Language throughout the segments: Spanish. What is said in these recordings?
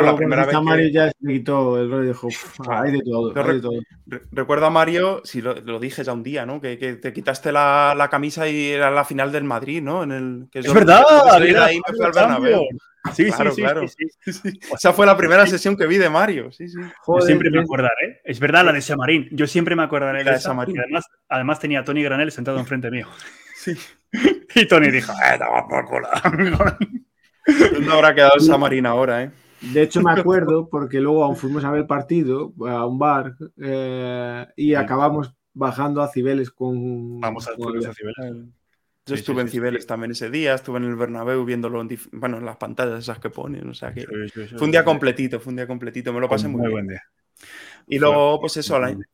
claro, la primera vez Mario que- ya se quitó el rollo y dijo, "Uf, hay de todo, hay de rec- todo. Re- Recuerdo a Mario, si lo, lo dije ya un día, ¿no? Que, que te quitaste la, la camisa y era la final del Madrid, ¿no? En el, que Es yo- verdad, era ahí me fui al Bernabéu. Sí, Claro, sí, claro. sí, sí. Sí, sí. Esa fue la primera sesión que vi de Mario, sí, sí. Yo siempre me acordaré. Es verdad, la de Samarín. Yo siempre me acordaré La de. Samarín. Además, además tenía a Tony Granel sentado enfrente mío. Sí. Y Tony dijo, ¡eh, por culo". ¿Dónde habrá quedado esa marina ahora, eh? De hecho, me acuerdo porque luego aún fuimos a ver partido a un bar eh, y acabamos bajando a Cibeles con. Vamos con- a Cibeles. Yo Sí, estuve sí, en Cibeles sí. también ese día, estuve en el Bernabéu viéndolo en, dif- bueno, en las pantallas esas que ponen, o sea que Sí, sí, sí, fue un día completito, fue un día completito, me lo pasé muy, Muy bien. buen día. Y luego, pues eso, al muy año,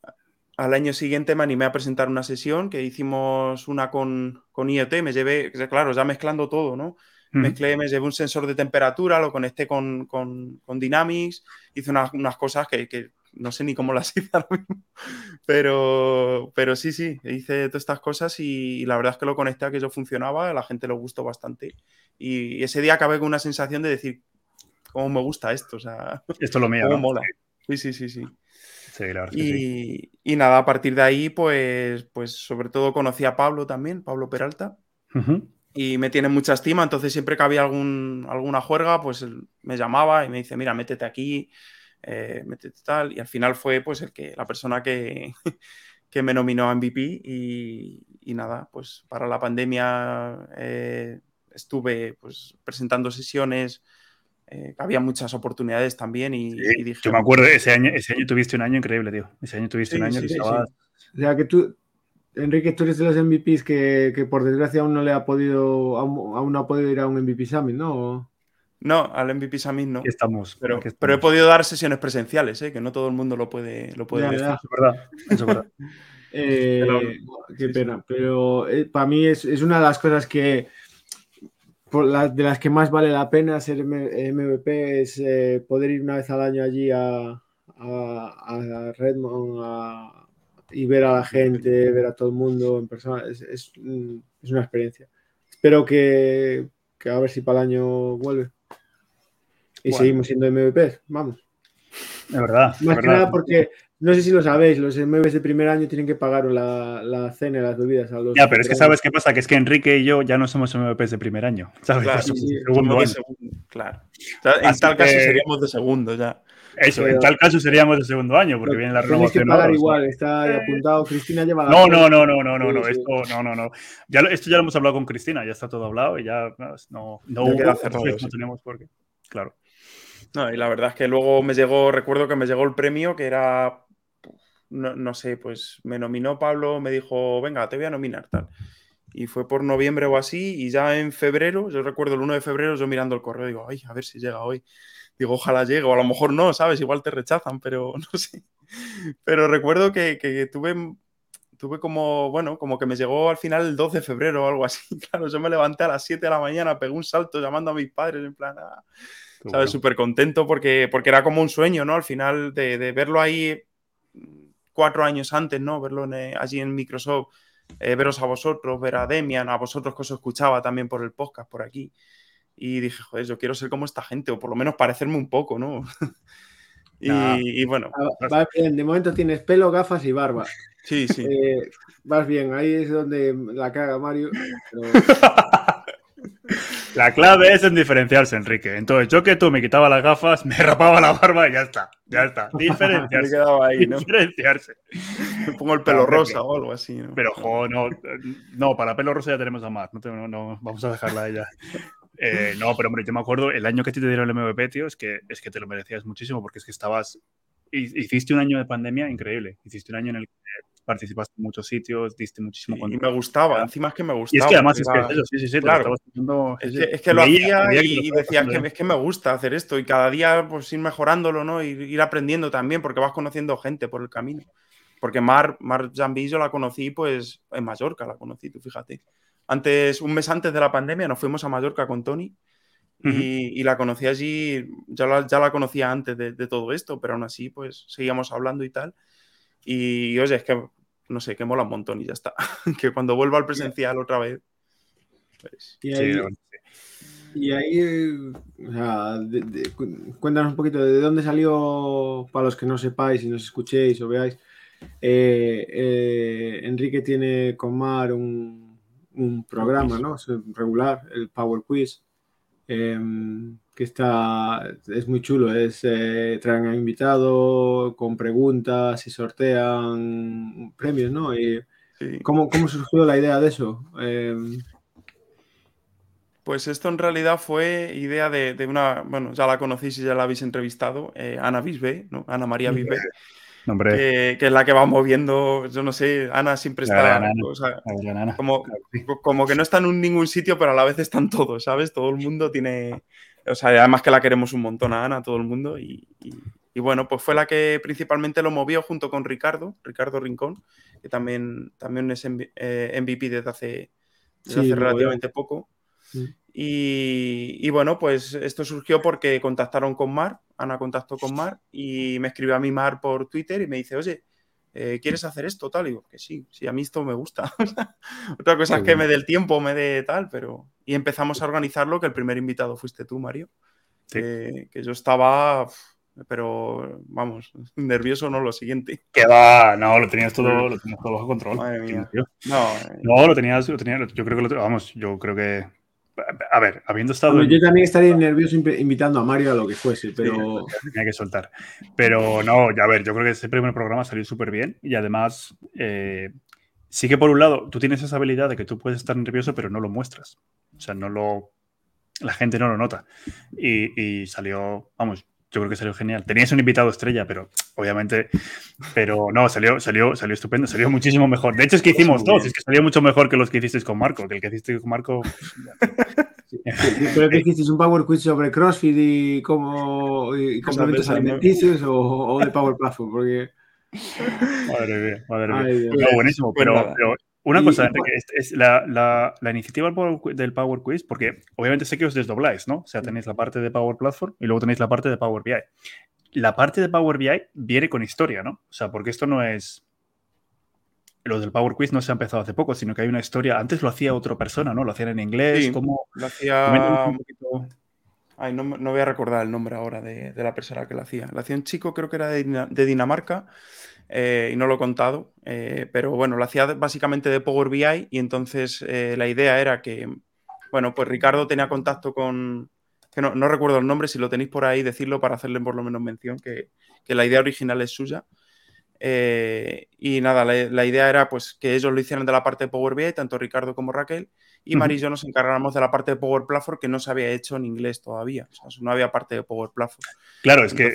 al año siguiente me animé a presentar una sesión que hicimos una con, con IoT, me llevé, claro, ya mezclando todo, ¿no? Mezclé, me llevé un sensor de temperatura, lo conecté con, con- con Dynamics, hice unas, unas cosas que, que no sé ni cómo las hice ahora mismo, pero, pero sí, sí, hice todas estas cosas y, la verdad es que lo conecté a que yo funcionaba, a la gente le gustó bastante y, ese día acabé con una sensación de decir, ¿cómo me gusta esto? O sea, Esto es lo mío. cómo ¿no? mola. Sí, sí, sí, sí. Sí, es que sí. Y, y nada, a partir de ahí, pues, pues sobre todo conocí a Pablo también, Pablo Peralta, Ujú. Y me tiene mucha estima, entonces siempre que había algún, alguna juerga, pues él me llamaba y me dice, mira, métete aquí, eh, métete tal, y al final fue pues el que, la persona que, que me nominó a MVP y, y nada, pues para la pandemia eh, estuve pues presentando sesiones, eh, había muchas oportunidades también y, Sí, y dije, Yo me acuerdo, ese año, ese año tuviste un año increíble, tío. Ese año tuviste Sí, un año sí, que sí, estabas- O sea que tú, Enrique, tú eres de los MVPs que, que por desgracia aún no le ha podido, aún, aún no ha podido ir a un MVP Summit, ¿no? no, al MVP Summit no. Aquí estamos. Pero, aquí pero he podido dar sesiones presenciales, ¿eh? que no todo el mundo lo puede, lo puede Ya, decir. ya. Eso es verdad. Eso es verdad. Eh, Pero- qué sí, pena. Pero eh, para mí es, es una de las cosas que, por la- de las que más vale la pena ser M- MVP, es eh, poder ir una vez al año allí a, a, a Redmond a- y ver a la gente, ver a todo el mundo en persona. Es, es, mm, es una experiencia. Espero que, que a ver si para el año vuelve. Y Bueno. seguimos siendo MVPs, vamos. Es verdad. es Más que verdad. nada porque, no sé si lo sabéis, los MVPs de primer año tienen que pagar la, la cena y las bebidas a los. Ya, pero es que sabes qué pasa, que es que Enrique y yo ya no somos MVPs de primer año. ¿sabes? Claro, sí, sí, segundo de año. segundo, claro. O sea, en Así tal caso que- seríamos de segundo ya. Eso, en Pero- tal caso seríamos de segundo año, porque viene la Tenéis que renovación. pagar ahora, igual, está apuntado. Cristina lleva la. No, no, no, no, no, no, no, esto, no, no, no. Ya, esto ya lo hemos hablado con Cristina, ya está todo hablado y ya no, no Ya hubo, queda cerrado, sí. no tenemos por qué. Claro. No, y la verdad es que luego me llegó, recuerdo que me llegó el premio que era, no, no sé, pues me nominó Pablo, me dijo, venga, te voy a nominar, tal. Y fue por noviembre o así, y ya en febrero, yo recuerdo el 1 de febrero, yo mirando el correo, digo, ay, a ver si llega hoy. Digo, ojalá llegue, o a lo mejor no, ¿sabes? Igual te rechazan, pero no sé. Pero recuerdo que, que tuve, tuve como, bueno, como que me llegó al final el 2 de febrero o algo así. Claro, yo me levanté a las 7 de la mañana, pegué un salto llamando a mis padres, en plan, ah, ¿sabes? bueno. Súper contento porque, porque era como un sueño, ¿no? Al final de, de verlo ahí cuatro años antes, ¿no? Verlo en, eh, allí en Microsoft, eh, veros a vosotros, ver a Demian, a vosotros que os escuchaba también por el podcast por aquí. Y dije, joder, yo quiero ser como esta gente, o por lo menos parecerme un poco, ¿no? y, Nah. y bueno, Ah, Vas bien, de momento tienes pelo, gafas y barba. sí, sí. Eh, vas bien, ahí es donde la caga Mario. pero- La clave es en diferenciarse, Enrique. Entonces, yo que tú me quitaba las gafas, me rapaba la barba y ya está. Ya está. Me Diferenciarse. quedaba ahí, ¿no? Diferenciarse. Me pongo el pelo rosa o algo así, ¿no? Pero, jo, no, no, para pelo rosa ya tenemos a Mar. No, no, no, vamos a dejarla a ella. Eh, no, pero hombre, yo me acuerdo el año que te dieron el MVP, tío, es que, es que te lo merecías muchísimo porque es que estabas. hi- Hiciste un año de pandemia increíble. Hiciste un año en el que participaste en muchos sitios, diste muchísimo Y contenido. me gustaba, encima es que me gustaba. Y es que además es que eso, sí, sí, sí, claro. estabas haciendo- Es sí, que, sí. es que lo hacía y, y decía, que, es que me gusta hacer esto y cada día pues ir mejorándolo, ¿no? Ir, ir aprendiendo también porque vas conociendo gente por el camino. Porque Mar, Mar Jambí yo la conocí pues en Mallorca, la conocí, tú fíjate. Antes, un mes antes de la pandemia nos fuimos a Mallorca con Tony y, Ujú. y la conocí allí, ya la, ya la conocía antes de, de todo esto, pero aún así pues seguíamos hablando y tal. Y oye, es que no sé, que mola un montón y ya está. que cuando vuelva al presencial otra vez. pues, y Sí, ahí- sí. Y ahí, o sea, cuéntanos un poquito de dónde salió, para los que no sepáis y nos escuchéis o veáis, eh, eh, Enrique tiene con Mar un, un programa, ¿no? regular, el Power Quiz, em, que está, es muy chulo, es, eh, traen a invitado con preguntas y sortean premios, ¿no? Y, ¿cómo, ¿cómo, surgió la idea de eso? Em, pues esto en realidad fue idea de, una, bueno, ya la conocéis y ya la habéis entrevistado, eh, Ana Bisbe, ¿no? Ana María Bisbe. Que, que, es la que va moviendo, yo no sé, Ana siempre está, como, como que no está en ningún sitio, pero a la vez están todos, ¿sabes? Todo el mundo tiene, o sea, además que la queremos un montón a Ana, todo el mundo, y, bueno, pues fue la que principalmente lo movió junto con Ricardo, Ricardo Rincón, que también, también es MVP eh, desde hace, hace relativamente poco. Y, bueno, pues esto surgió porque contactaron con Mar, Ana contactó con Mar y me escribió a mí Mar por Twitter y me dice, oye, eh, ¿quieres hacer esto? Tal, y digo, que sí, sí, a mí esto me gusta. Otra cosa es que me dé el tiempo, me dé tal, pero... Y empezamos a organizarlo, que el primer invitado fuiste tú, Mario. que yo estaba, pero vamos, nervioso no lo siguiente. Que va, no, lo tenías todo, lo tenías todo bajo control. No, no, lo tenías, lo tenías, yo creo que lo, vamos, yo creo que a ver, habiendo estado. yo también estaría nervioso invitando a Mario a lo que fuese, pero. tenía que soltar. Pero no, ya a ver, yo creo que ese primer programa salió súper bien y además. Eh, sí que por un lado, tú tienes esa habilidad de que tú puedes estar nervioso, pero no lo muestras. O sea, no lo. La gente no lo nota. y salió, vamos, yo creo que salió genial. Tenías un invitado estrella, pero obviamente, pero no, salió, salió, salió estupendo, salió muchísimo mejor. De hecho, es que hicimos dos, es que salió mucho mejor que los que hicisteis con Marco, que el que hiciste con Marco. Creo que hicisteis un Power Quiz sobre CrossFit y cómo y complementos alimenticios o, o, de Power Platform, porque. Madre mía, madre mía. no, buenísimo, pues pero, pero una cosa, Enrique, es, la, la, la, iniciativa del Power Quiz, porque obviamente sé que os desdobláis, ¿no? O sea, tenéis la parte de Power Platform y luego tenéis la parte de Power BI. La parte de Power BI viene con historia, ¿no? O sea, porque esto no es... Lo del Power Quiz no se ha empezado hace poco, sino que hay una historia. Antes lo hacía otra persona, ¿no? Lo hacían en inglés, sí, como... Lo hacía... Un poquito... Ay, no, no, voy a recordar el nombre ahora de, de, la persona que lo hacía. Lo hacía un chico, creo que era de, de Dinamarca, eh, y no lo he contado, eh, pero bueno, lo hacía básicamente de Power BI y entonces eh, la idea era que, bueno, pues Ricardo tenía contacto con, que no, recuerdo el nombre, si lo tenéis por ahí, decirlo para hacerle por lo menos mención, que, la idea original es suya. y nada, la, idea era pues que ellos lo hicieran de la parte de Power BI, tanto Ricardo como Raquel, y Mari y yo nos encargáramos de la parte de Power Platform que no se había hecho en inglés todavía. O sea, no había parte de Power Platform. Claro, es que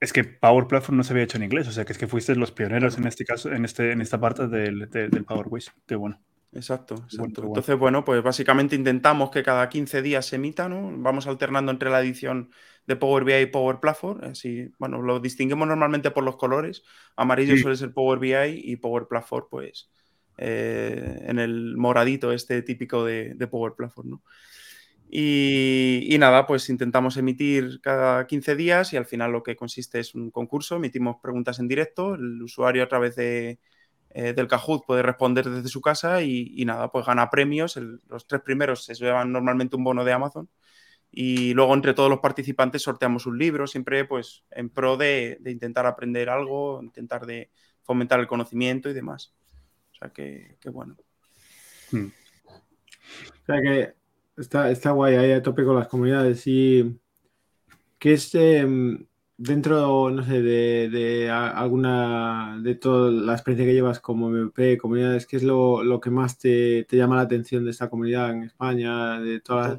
es que Power Platform no se había hecho en inglés, o sea que es que fuiste los pioneros en este caso, en, este, en esta parte del, del Power Quiz. Qué bueno. Exacto, exacto. Entonces, bueno, pues básicamente intentamos que cada 15 días se emita, ¿no? Vamos alternando entre la edición de Power BI y Power Platform. Así, bueno, lo distinguimos normalmente por los colores. Amarillo suele ser Power BI y Power Platform, pues, eh, en el moradito este típico de, de Power Platform, ¿no? Y, nada, pues intentamos emitir cada 15 días y al final lo que consiste es un concurso, emitimos preguntas en directo, el usuario a través de, eh, del Kahoot puede responder desde su casa y, nada, pues gana premios, los tres primeros se llevan normalmente un bono de Amazon y luego entre todos los participantes sorteamos un libro, siempre pues en pro de, intentar aprender algo, intentar de fomentar el conocimiento y demás. O sea que, bueno. Hmm. O sea que Está, está guay ahí a tope con las comunidades. ¿Y qué es em, dentro, no sé, de, alguna, de toda la experiencia que llevas como MVP, comunidades, qué es lo, que más te, llama la atención de esta comunidad en España, de todas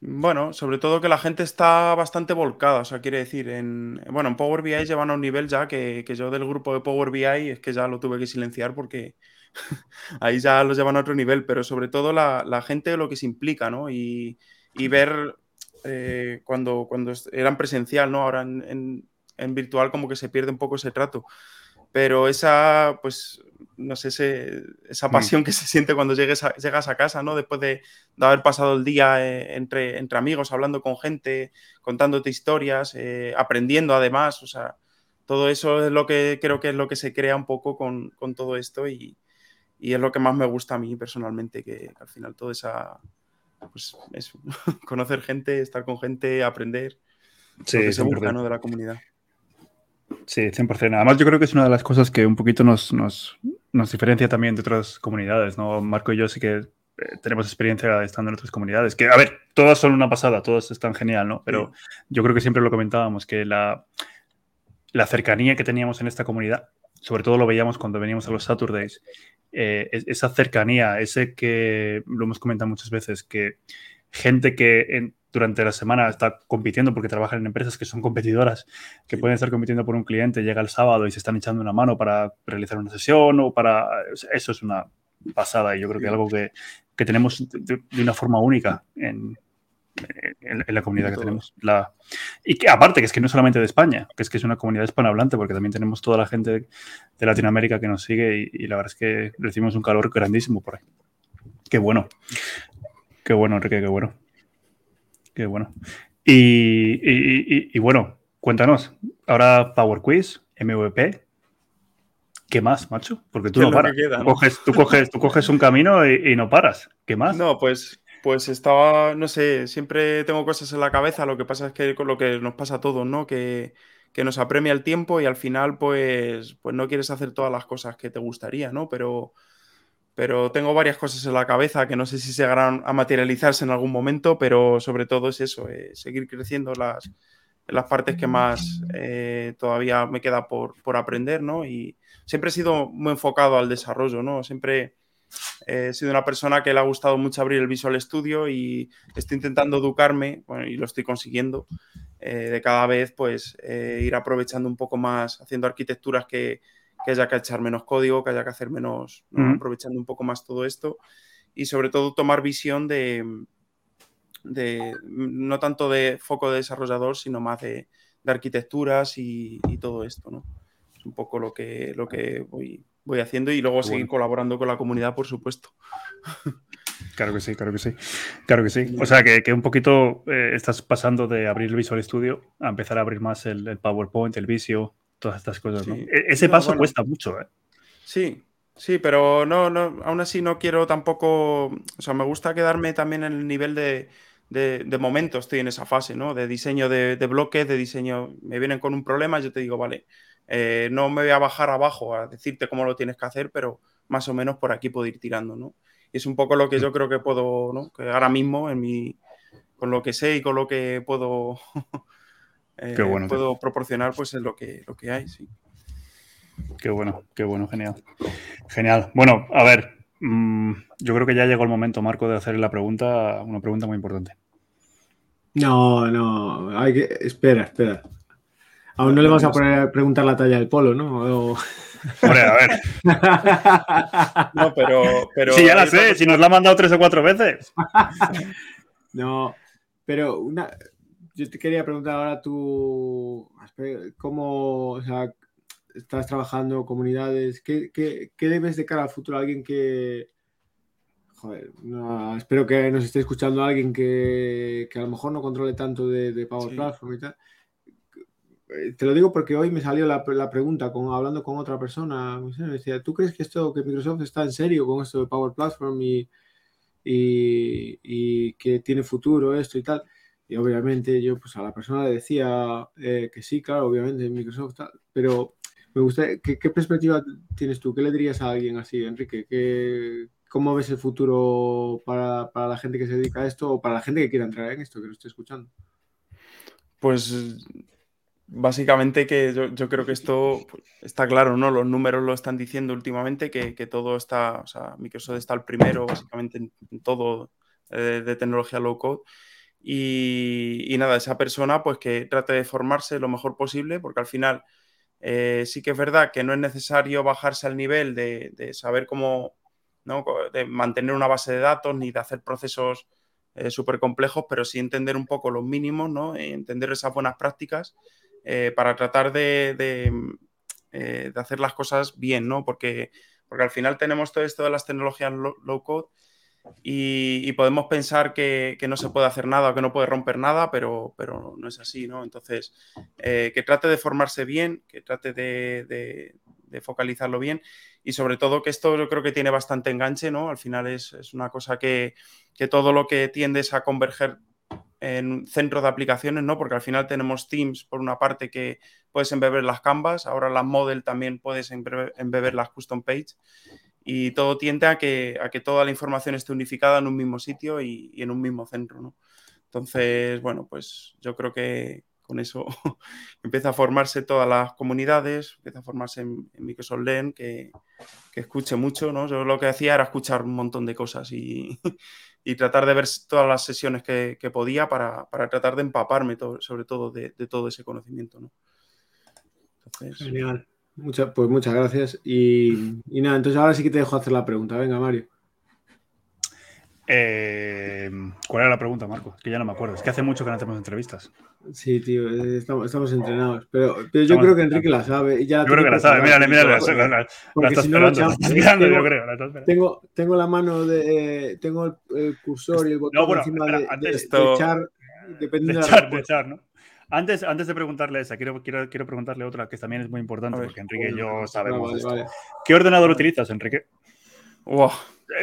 Bueno, sobre todo que la gente está bastante volcada, o sea, quiere decir, en, bueno, en Power BI llevan a un nivel ya que, que, yo del grupo de Power BI es que ya lo tuve que silenciar porque ahí ya los llevan a otro nivel, pero sobre todo la, la gente lo que se implica, ¿no? Y, y ver eh, cuando, cuando eran presencial, ¿no? Ahora en, en, virtual como que se pierde un poco ese trato. Pero esa, pues, no sé, esa mm. pasión que se siente cuando llegues llegas a casa, ¿no? Después de, de haber pasado el día eh, entre, entre amigos, hablando con gente, contándote historias, eh, aprendiendo además, o sea, todo eso es lo que creo que es lo que se crea un poco con, con todo esto y, y es lo que más me gusta a mí personalmente, que, al final toda esa, pues eso, conocer gente, estar con gente, aprender. Sí, lo que se 100%. busca, ¿no? De la comunidad. Sí, 100%. Además, yo creo que es una de las cosas que un poquito nos, nos, nos diferencia también de otras comunidades, ¿no? Marco y yo sí que eh, tenemos experiencia estando en otras comunidades, que, a ver, todas son una pasada, todas están genial, ¿no? Pero yo creo que siempre lo comentábamos, que la, la cercanía que teníamos en esta comunidad, sobre todo lo veíamos cuando veníamos a los Saturdays, eh, es- esa cercanía, ese que lo hemos comentado muchas veces, que gente que en- durante la semana está compitiendo porque trabajan en empresas que son competidoras, que Sí. pueden estar compitiendo por un cliente, llega el sábado y se están echando una mano para realizar una sesión o para... Eso es una pasada y yo creo que Sí. algo que, que tenemos de, de una forma única en, en- en la comunidad que tenemos. La, y que aparte, que es que no solamente de España, que es que es una comunidad hispanohablante, porque también tenemos toda la gente de Latinoamérica que nos sigue y, y la verdad es que recibimos un calor grandísimo por ahí. Qué bueno. Qué bueno, Enrique, qué bueno. Qué bueno. Y, y- y- bueno, cuéntanos. Ahora Power Quiz, MVP. ¿Qué más, macho? Porque tú ¿Qué no lo que paras. queda, tú, no? coges, tú, coges, tú coges un camino y, y no paras. ¿Qué más? No, pues, pues estaba, no sé, siempre tengo cosas en la cabeza, lo que pasa es que lo que nos pasa a todos, ¿no? Que, que nos apremia el tiempo y al final, pues, pues no quieres hacer todas las cosas que te gustaría, ¿no? Pero, pero tengo varias cosas en la cabeza que no sé si llegarán a materializarse en algún momento, pero sobre todo es eso, eh, seguir creciendo las, las partes que más eh, todavía me queda por, por aprender, ¿no? Y siempre he sido muy enfocado al desarrollo, ¿no? Siempre he sido una persona que le ha gustado mucho abrir el Visual Studio y estoy intentando educarme, bueno, y lo estoy consiguiendo, eh, de cada vez pues eh, ir aprovechando un poco más, haciendo arquitecturas que, que haya que echar menos código, que haya que hacer menos, aprovechando un poco más todo esto y sobre todo tomar visión de, de no tanto de foco de desarrollador, sino más de, de arquitecturas y, y todo esto, ¿no? Es un poco lo que, lo que voy, voy haciendo y luego seguir colaborando con la comunidad, por supuesto. Claro que sí, claro que sí. Claro que sí. O sea, que, que un poquito eh, estás pasando de abrir el Visual Studio a empezar a abrir más el, el PowerPoint, el Visio, todas estas cosas, ¿no? E- Ese No, paso bueno. cuesta mucho, ¿eh? Sí, sí, pero no, no, aún así no quiero tampoco, o sea, me gusta quedarme también en el nivel de, de, de momento, estoy en esa fase, ¿no? De diseño de, de bloques, de diseño, me vienen con un problema, yo te digo, vale, eh, no me voy a bajar abajo a decirte cómo lo tienes que hacer, pero más o menos por aquí puedo ir tirando, ¿no? Y es un poco lo que yo creo que puedo, ¿no? Que ahora mismo en mi, con lo que sé y con lo que puedo, eh, Qué bueno, tío. puedo proporcionar, pues es lo que, lo que hay, sí. Qué bueno, qué bueno, genial. Genial. Bueno, a ver, mm, yo creo que ya llegó el momento, Marco, de hacer la pregunta, una pregunta muy importante. No, no, hay que. Espera, espera. Aún no le vamos a poner a preguntar la talla del polo, ¿no? O- Hombre, a ver, No, pero, pero si ya la sé, si nos la ha mandado tres o cuatro veces. No, pero una. Yo te quería preguntar ahora tú. ¿Cómo. O sea, estás trabajando comunidades? ¿Qué, qué, qué le ves de cara al futuro a alguien que. Joder, no, espero que nos esté escuchando alguien que, que a lo mejor no controle tanto de, de Power Sí. Platform y tal. Eh, Te lo digo porque hoy me salió la, pregunta con, hablando con otra persona. Me decía, ¿tú crees que esto, que Microsoft está en serio con esto de Power Platform y, y, que tiene futuro esto y tal? Y obviamente yo pues a la persona le decía eh, que sí, claro, obviamente Microsoft tal, pero me gusta, ¿qué, perspectiva tienes tú? ¿Qué le dirías a alguien así, Enrique? ¿Qué, ¿Cómo ves el futuro para, para la gente que se dedica a esto o para la gente que quiera entrar en esto, que lo esté escuchando? Pues básicamente que yo, yo creo que esto pues, está claro, ¿no? Los números lo están diciendo últimamente, que, que todo está, o sea, Microsoft está el primero básicamente en, en todo eh, de tecnología low code. Y, y nada, esa persona pues que trate de formarse lo mejor posible, porque al final eh, sí que es verdad que no es necesario bajarse al nivel de, de saber cómo, ¿no? De mantener una base de datos ni de hacer procesos eh, súper complejos, pero sí entender un poco los mínimos, ¿no? Entender esas buenas prácticas eh, para tratar de, de, eh, de hacer las cosas bien, ¿no? Porque, porque al final tenemos todo esto de las tecnologías low, code y, podemos pensar que, que no se puede hacer nada o que no puede romper nada, pero, pero no es así, ¿no? Entonces, eh, que trate de formarse bien, que trate de, de- focalizarlo bien y sobre todo que esto yo creo que tiene bastante enganche, ¿no? Al final es, una cosa que, que, todo lo que tiendes a converger en centro de aplicaciones, ¿no? Porque al final tenemos Teams, por una parte, que puedes embeber las canvas, ahora las model también puedes embeber las custom page y todo tiende a que, a que toda la información esté unificada en un mismo sitio y, en un mismo centro, ¿no? Entonces, bueno, pues yo creo que con eso empieza a formarse todas las comunidades, empieza a formarse en, Microsoft Learn, que, que escuche mucho, ¿no? Yo lo que hacía era escuchar un montón de cosas y, y tratar de ver todas las sesiones que, podía para, tratar de empaparme sobre todo de, todo ese conocimiento. ¿no? Genial. pues muchas gracias. Y, nada, entonces ahora sí que te dejo hacer la pregunta. Venga, Mario. Eh, ¿Cuál era la pregunta, Marco? Que ya no me acuerdo. Es que hace mucho que no hacemos entrevistas. Sí, tío, eh, estamos, entrenados. Pero, yo creo que Enrique la sabe. yo creo que la sabe. Mírale, mírale. La, estás mirando, yo creo. Tengo, tengo la mano de. tengo el, cursor y el botón encima de, echar. Dependiendo de, echar, ¿no? Antes, antes de preguntarle esa, quiero, quiero, quiero preguntarle otra que también es muy importante porque Enrique y yo sabemos. ¿Qué ordenador utilizas, Enrique? Wow.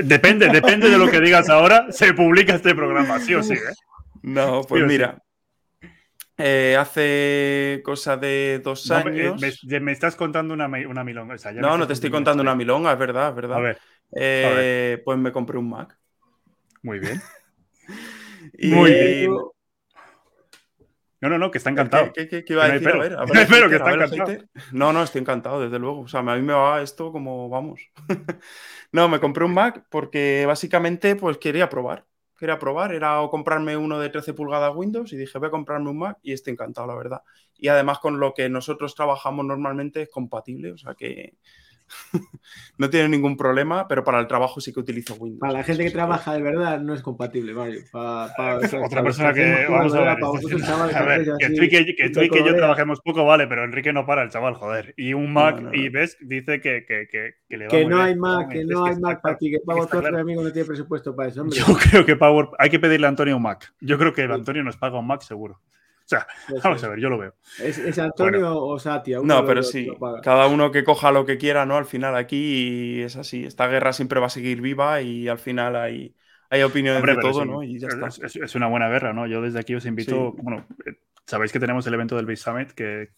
Depende, depende de lo que digas ahora, se publica este programa, sí o sí. ¿eh? No, pues mira. Eh, hace cosa de dos años. Me, estás contando una, una milonga. no, no te estoy contando una milonga, es verdad, es verdad. A ver, eh, Pues me compré un Mac. Muy bien. Muy bien. No, no, no, que está encantado. ¿Qué, iba a decir? A ver, a ver, espero que está encantado. No, no, estoy encantado, desde luego. O sea, a mí me va esto como vamos. No, me compré un Mac porque básicamente pues quería probar. Quería probar, era o comprarme uno de 13 pulgadas Windows y dije, voy a comprarme un Mac y estoy encantado, la verdad. Y además con lo que nosotros trabajamos normalmente es compatible, o sea que no tiene ningún problema, pero para el trabajo sí que utilizo Windows. Para la gente que trabaja de verdad no es compatible, Mario. Para, Otra persona que. Vamos a ver. a ver que tú y que, tú y que yo trabajemos poco, vale, pero Enrique no para el chaval, joder. Y un Mac, y ves, dice que, que, que, le va Que no hay Mac, que no hay Mac para ti, que Power claro. amigo no tiene presupuesto para eso, hombre. Yo creo que Power. Hay que pedirle a Antonio un Mac. Yo creo que Antonio nos paga un Mac seguro. O sea, vamos a ver, yo lo veo. ¿Es, Antonio o Satia? No, pero sí, cada uno que coja lo que quiera, ¿no? Al final aquí es así, esta guerra siempre va a seguir viva y al final hay, hay opiniones de todo, ¿no? Y ya está. Es, una buena guerra, ¿no? Yo desde aquí os invito, bueno, eh, sabéis que tenemos el evento del Base Summit que,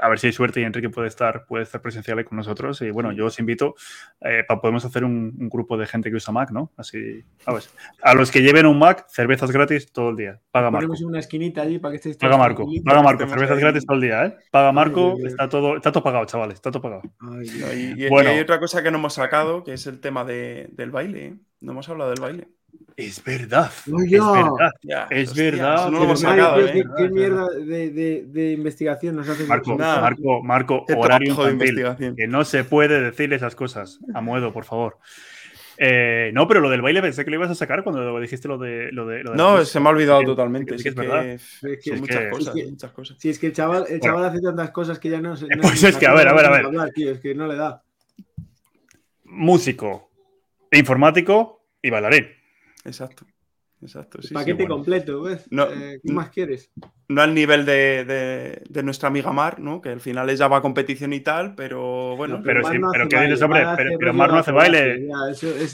a ver si hay suerte y Enrique puede estar, puede estar presencial con nosotros. Y bueno, yo os invito, eh, para podemos hacer un, grupo de gente que usa Mac, ¿no? Así, a ver. A los que lleven un Mac, cervezas gratis todo el día. Paga Marco. Ponemos una esquinita allí para que estéis Paga Marco, paga Marco, cervezas gratis todo el día, ¿eh? Paga Marco, está todo, está todo pagado, chavales, está todo pagado. y, bueno. hay otra cosa que no hemos sacado, que es el tema del baile. ¿eh? No hemos hablado del baile. Es verdad. es verdad. es verdad. No lo hemos sacado, ¿eh? ¿qué, mierda de, de, investigación nos hace Marco, Marco, Marco, horario infantil. Que no se puede decir esas cosas. A modo, por favor. Eh, no, pero lo del baile pensé que lo ibas a sacar cuando dijiste lo de. Lo de, no, se me ha olvidado totalmente. Es, que es verdad. Es que, muchas, cosas, muchas cosas. Sí, es que el chaval, el chaval hace tantas cosas que ya no se. pues es que, a ver, a ver, a ver. es que no le da. Músico, informático y bailarín. Exacto. Exacto. paquete completo, ¿ves? Eh, ¿Qué más quieres? No al nivel de, nuestra amiga Mar, ¿no? Que al final ella va a competición y tal, pero bueno. pero, sí, pero ¿qué dices, hombre? Pero, Mar no hace baile.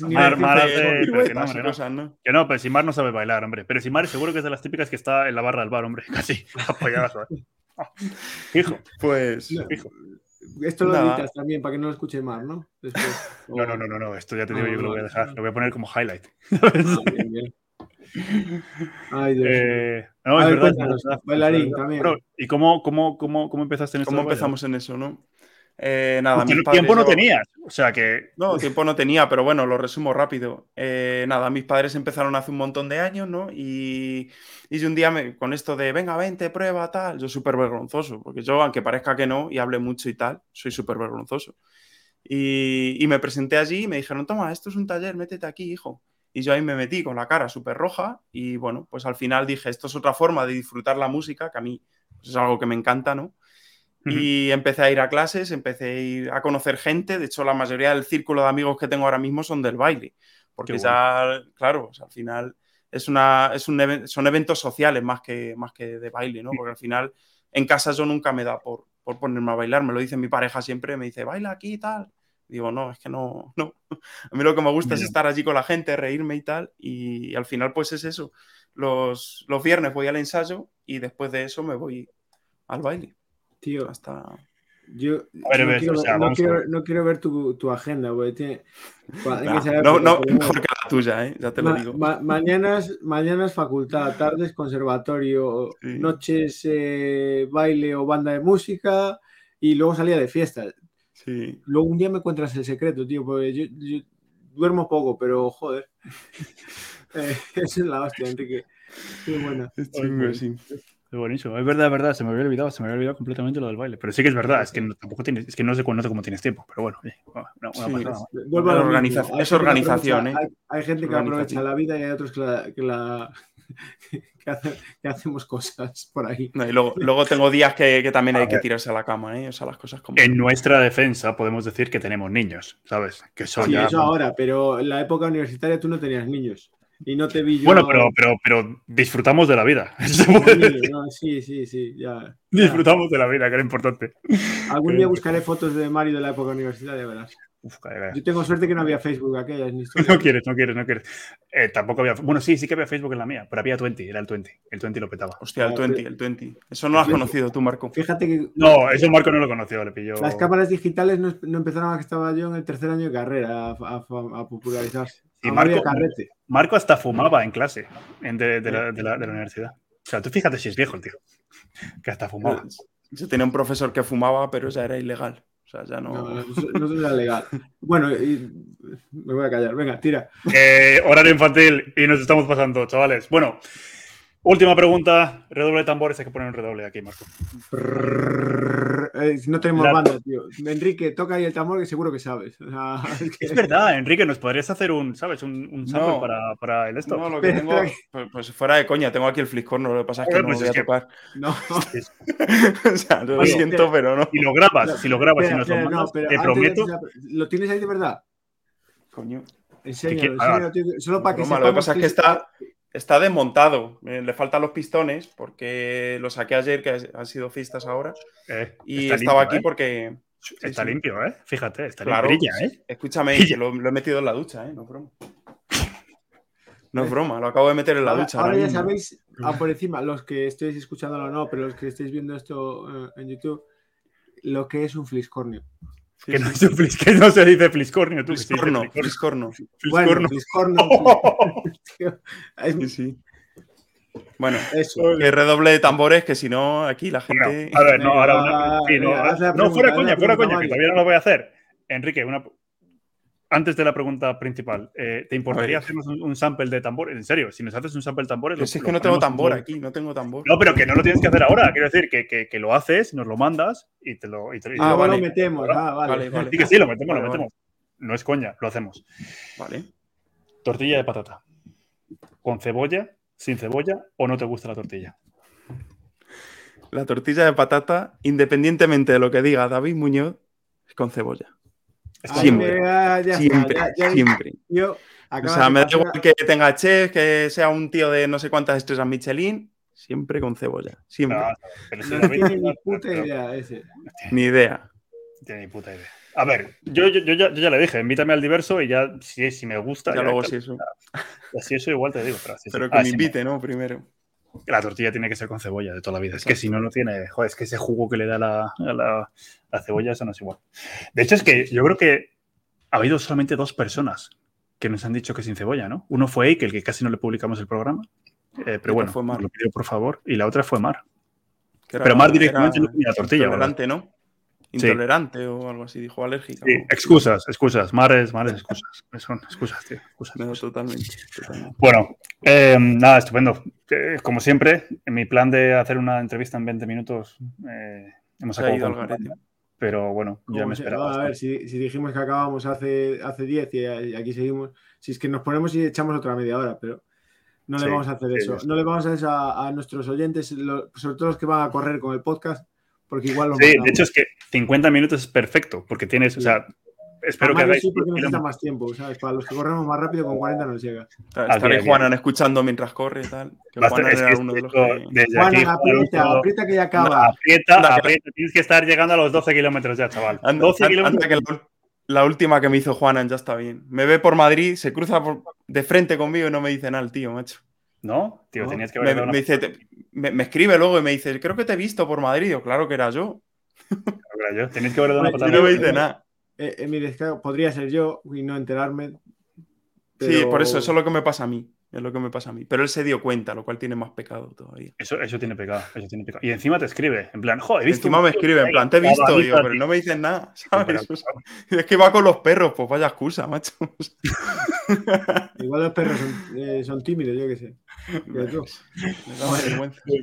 Mar, Mar hace. Que no, que no, pero si Mar no sabe bailar, hombre. Pero si Mar seguro que es de las típicas que está en la barra del bar, hombre. Casi apoyada. hijo. Pues. Hijo. Esto lo editas también para que no lo escuche más, ¿no? No, no, no, no, no, esto ya te digo yo que lo voy a dejar, lo voy a poner como highlight. Ah, Ay, Dios. Eh, no, es verdad, Bailarín también. ¿Y cómo, cómo, cómo, cómo empezaste en esto? ¿Cómo empezamos en eso, no? Eh, nada, mis tiempo no tenías, o sea que... No, tiempo no tenía, pero bueno, lo resumo rápido. Eh, nada, mis padres empezaron hace un montón de años, ¿no? Y, y un día me, con esto de, venga, vente, prueba, tal, yo súper vergonzoso, porque yo, aunque parezca que no y hable mucho y tal, soy súper vergonzoso. Y, y, me presenté allí y me dijeron, toma, esto es un taller, métete aquí, hijo. Y yo ahí me metí con la cara súper roja y bueno, pues al final dije, esto es otra forma de disfrutar la música, que a mí pues, es algo que me encanta, ¿no? Y empecé a ir a clases, empecé a ir a conocer gente. De hecho, la mayoría del círculo de amigos que tengo ahora mismo son del baile. Porque ya, claro, al final es una, es un son eventos sociales más que, más que de baile, ¿no? Porque al final en casa yo nunca me da por, por ponerme a bailar. Me lo dice mi pareja siempre, me dice, baila aquí y tal. Digo, no, es que no, no. A mí lo que me gusta es estar allí con la gente, reírme y tal. Y, al final, pues es eso. Los, los viernes voy al ensayo y después de eso me voy al baile. Tío, Hasta. yo ver, no, ves, quiero, o sea, no quiero- ver. no quiero ver tu, tu agenda, porque tiene- que no, mejor que la tuya, ¿eh? ya te lo Ma- digo. ma- mañanas, mañanas facultad, tardes conservatorio, Sí. noches eh, baile o banda de música y luego salía de fiesta. Sí. Luego un día me encuentras el secreto, tío, porque yo, yo duermo poco, pero joder. Eh, esa es la hostia, Enrique. Qué buena. Es chungo, sí. Es buenísimo. Es verdad, es verdad. Se me había olvidado, se me había olvidado completamente lo del baile. Pero sí que es verdad, es que no, tampoco tienes, es que no sé, no sé cómo tienes tiempo, pero bueno, Sí. Vuelvo a. Organiza- Hay es gente que organización, aprovecha- ¿eh? Hay, hay gente que aprovecha la vida y hay otros que, la, que, la- que hace- que hacemos cosas por ahí. No, y luego, luego tengo días que, que también A hay que tirarse a la cama, ¿eh? O sea, las cosas como. En nuestra defensa podemos decir que tenemos niños, ¿sabes? Que son Sí, ya. eso ahora, pero en la época universitaria tú no tenías niños. Y no te vi yo. Bueno, pero, pero, pero disfrutamos de la vida. Sí, sí, sí. Ya. Disfrutamos de la vida, que era importante. Algún día buscaré fotos de Mario de la época universitaria, verás. Uf. Yo tengo suerte que no había Facebook aquella, ni. No quieres, no quieres, no quieres. Eh, tampoco había. Bueno, sí, sí que había Facebook en la mía, pero había 20, era el 20. El 20 lo petaba. Hostia, el No, 20, el 20. Eso no lo has conocido tú, Marco. Fíjate que No, eso Marco no lo conoció, le pilló. las cámaras digitales no, no empezaron a que estaba yo en el tercer año de carrera a, a- a popularizarse. Y Marco-. Marco hasta fumaba en clase en de, de la, de la- de la universidad. O sea, tú fíjate si es viejo el tío. Que hasta fumaba. Yo tenía un profesor que fumaba, pero ya era ilegal. O sea, ya no. No, no, eso- no era legal. Bueno, y- me voy a callar. Venga, tira. Eh, horario infantil y nos estamos pasando, chavales. Bueno, última pregunta. Redoble de tambores, hay que poner un redoble aquí, Marco. Eh, no tenemos La- banda, tío. Enrique, toca ahí el tambor que seguro que sabes. O sea, es que- Es verdad, Enrique, ¿nos podrías hacer un, ¿sabes? Un, un sample No. para, para el esto? No, lo que tengo. Pues, pues fuera de coña, tengo aquí el fliscorno. Lo que pasa es que no pues lo voy a que- tocar. No, o sea, lo Oye, siento, espera. pero no. Si lo grabas, si lo grabas y Espera, nos lo espera, no, pero te prometo. ¿Lo tienes ahí de verdad? Coño. Enséñalo, que- enséñalo, tío, solo para que Broma, lo que pasa es que está, está desmontado. Eh, Le faltan los pistones porque lo saqué ayer, que han sido fiestas ahora. Eh, Y estaba limpio, aquí ¿eh? porque. Está sí. limpio, ¿eh? Fíjate, está Claro, limpio. Brilla, ¿eh? Escúchame, que lo, lo he metido en la ducha, ¿eh? No es broma. No es broma, lo acabo de meter en la Ahora, ducha. ahora ahora ya mismo. sabéis, ah, por encima, los que estéis escuchándolo o no, pero los que estéis viendo esto eh, en YouTube, lo que es un fliscornio. Sí, Que sí. no, es un flis- que no se dice fliscornio, tú. Fliscorno, fliscornio. fliscorno. Bueno, Fliscorno. fliscornio. Sí, sí. Bueno, eso. que redoble de tambores, que si no, aquí la Bueno, gente. a ver, no, ahora una- sí, no, fuera coña, fuera coña, que todavía no lo voy a hacer. Enrique, una... antes de la pregunta principal, eh, ¿te importaría hacernos un, un sample de tambor? En serio, si nos haces un sample de tambores. Lo- es que no tengo tambor aquí, no tengo tambor. No, pero que no lo tienes que hacer ahora. Quiero decir que, que, que lo haces, nos lo mandas y te lo. Y te, y Y te Ah, lo- luego vale. lo metemos. Ah, vale. Vale, vale. Sí, que sí, lo metemos, Vale, lo vale. metemos. No es coña, lo hacemos. Vale. Tortilla de patata. ¿Con cebolla, sin cebolla o no te gusta la tortilla? La tortilla de patata, independientemente de lo que diga David Muñoz, es con cebolla. Siempre, ya está, Siempre, ya- ya- siempre. yo- O sea, me da igual que tenga chef, que sea un tío de no sé cuántas estrellas Michelin, siempre con cebolla. Siempre. No, pero si No David- tiene ni puta idea ese. Ni idea. No tiene ni puta idea. A ver, yo, yo, yo ya, yo ya le dije, invítame al diverso y ya, si, si me gusta. Ya luego sí eso. Si eso igual te digo, pero que Ah, me sí, invite, ¿no? Primero. La tortilla tiene que ser con cebolla de toda la vida. Es que si no, no tiene. Joder, es que ese jugo que le da la, a la, la cebolla, eso no es igual. De hecho, es que yo creo que ha habido solamente dos personas que nos han dicho que sin cebolla, ¿no? Uno fue Eike, el que casi no le publicamos el programa. eh, pero bueno, fue Mar. nos lo pidió por favor. Y la otra fue Mar. era- Pero Mar era directamente no tenía tortilla. ¿no? Intolerante o algo así, dijo alérgica. Sí, excusas, excusas. Mar es, Mar es excusas. Son excusas, tío. excusas. No, totalmente. totalmente. Bueno, eh, nada, estupendo. Eh, como siempre, en mi plan de hacer una entrevista en 20 minutos, eh, hemos acabado. Pero bueno, ya ¿Cómo me se- esperaba. A ver, si, si dijimos que acabamos hace, hace 10 y, y aquí seguimos, si es que nos ponemos y echamos otra media hora, pero no le Sí, vamos a hacer sí, eso. sí. No le vamos a hacer eso a, a nuestros oyentes, lo- sobre todo los que van a correr con el podcast, porque igual los Sí, de hecho es que 50 minutos es perfecto, porque tienes, o sea, espero que Mario hagáis. sí porque necesita más tiempo, ¿sabes? Para los que corremos más rápido, con 40 nos llega. Estaré Aquí, aquí. Juanan escuchando mientras corre y tal. Que Juanan es que era uno de los que... desde Juan, aquí, aprieta, Alonso, aprieta que ya acaba. Aprieta, Anda, que- aprieta. Tienes que estar llegando a los 12 kilómetros ya, chaval. Anda- 12 an- kilómetros. anda que la, la última que me hizo Juanan ya está bien. Me ve por Madrid, se cruza por- de frente conmigo y no me dice nada el tío, macho. ¿No? Tío, No. tenías que Me, dado me una dice, te- me, me escribe luego y me dice, creo que te he visto por Madrid. Yo, claro que era yo. patada, yo. Tenías que haber dado una patada. no me dice nada. Eh, mire, es que podría ser yo y no enterarme. Sí, pero- por eso, eso es lo que me pasa a mí. Es lo que me pasa a mí. Pero él se dio cuenta, lo cual tiene más pecado todavía. Eso, eso tiene pecado, eso tiene pecado. Y encima te escribe, en plan, joder, he visto Encima me escribe, en plan, te he visto, digo, pero ti". no me dicen nada, ¿sabes? Es que va con los perros, pues vaya excusa, macho. Igual los perros son, eh, son tímidos, yo qué sé. Vergüenza.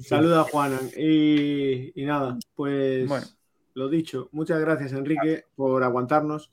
Saluda a Juanan. Y, y nada, pues Bueno. lo dicho. Muchas gracias, Enrique, por aguantarnos.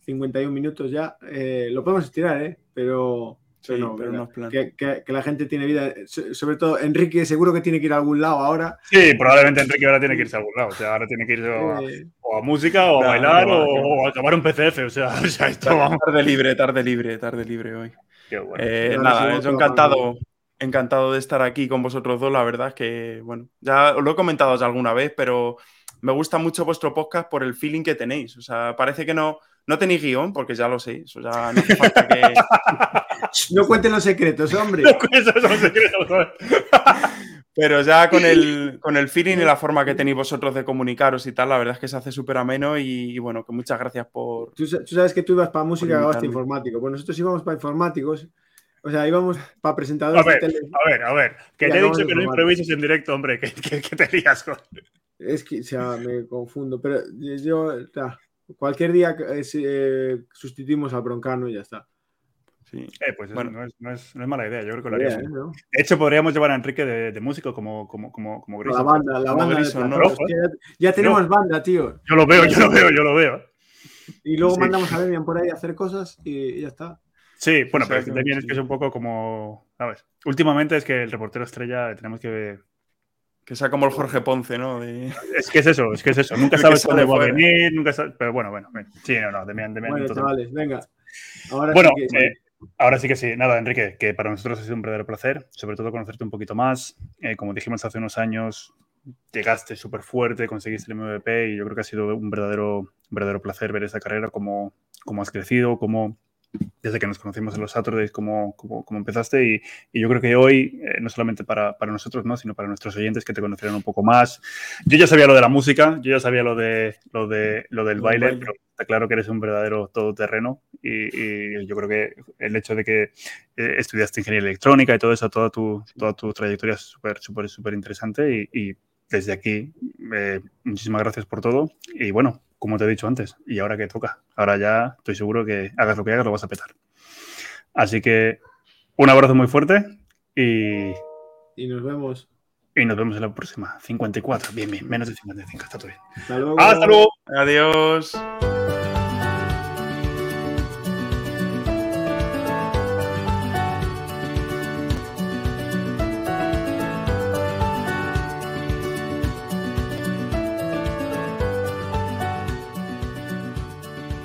51 minutos ya. Eh, lo podemos estirar, ¿eh? Pero, Sí, no, pero venga, no es plan. que, que- que la gente tiene vida. So- Sobre todo, Enrique seguro que tiene que ir a algún lado ahora. Sí, probablemente Enrique ahora tiene que irse a algún lado. O sea, ahora tiene que irse o a, Eh, o a música, o a No, bailar, no, o, no. o a acabar un PCF. O sea, o sea esto vamos. Tarde libre, tarde libre, tarde libre hoy. Qué bueno. Eh, nada, yo encantado, encantado de estar aquí con vosotros dos. La verdad es que, bueno, ya os lo he comentado ya alguna vez, pero me gusta mucho vuestro podcast por el feeling que tenéis. O sea, parece que no, no tenéis guion, porque ya lo sé. Eso ya no hace falta que. no cuenten los secretos, hombre. Eso es un secreto, ¿sabes? Pero ya con el, con el feeling y la forma que tenéis vosotros de comunicaros y tal, la verdad es que se hace súper ameno y, y bueno, que muchas gracias por. Tú, sa- tú sabes que tú ibas para música y acabaste informático. Pues nosotros íbamos para informáticos. O sea, íbamos para A presentadores de ver, tele. a ver, a ver. Que te he dicho de que no improvises en directo, hombre. Que, que, que te lías con. Es que, o sea, me confundo. Pero yo, ta, cualquier día eh, eh, sustituimos al broncano y ya está. Sí. Eh, pues eso Bueno. no, es, no, es, no es mala idea. Yo creo que lo haríamos. ¿no? De hecho, podríamos llevar a Enrique de, de músico como, como, como, como La banda, la Como banda. Ya, ya tenemos banda, tío. Yo lo veo, yo lo veo, yo lo veo. Y luego Sí. mandamos a Demian por ahí a hacer cosas y, ya está. Sí, bueno, pero sí, también es que es un poco como, ¿sabes? Últimamente es que el reportero estrella tenemos que... Que sea como el Jorge Ponce, ¿no? De- Es que es eso, es que es eso. Nunca sabes cuándo va a venir, nunca sabes... Pero bueno, bueno, sí, no, no, Demian, Demian, Bueno, chavales, venga. Ahora Bueno, sí que- eh, ahora sí que sí. Nada, Enrique, que para nosotros ha sido un verdadero placer, sobre todo conocerte un poquito más. Eh, como dijimos hace unos años, llegaste súper fuerte, conseguiste el MVP y yo creo que ha sido un verdadero, un verdadero placer ver esa carrera, cómo, cómo has crecido, cómo desde que nos conocimos en los Saturdays, cómo, cómo, cómo empezaste. Y, y yo creo que hoy, eh, no solamente para, para nosotros, ¿no? sino para nuestros oyentes que te conocieran un poco más. Yo ya sabía lo de la música, yo ya sabía lo, de, lo, de, lo del Lo del baile, baile. pero está claro que eres un verdadero todoterreno y, y yo creo que el hecho de que eh, estudiaste ingeniería electrónica y todo eso, toda tu, toda tu trayectoria es súper, súper, súper interesante y, y desde aquí eh, muchísimas gracias por todo y bueno, como te he dicho antes, y ahora que toca, ahora ya estoy seguro que hagas lo que hagas lo vas a petar. Así que un abrazo muy fuerte y, Y nos vemos. y nos vemos en la próxima. 54, bien, bien, menos de 55, está todo bien. Hasta luego. ¡Hasta luego! Adiós.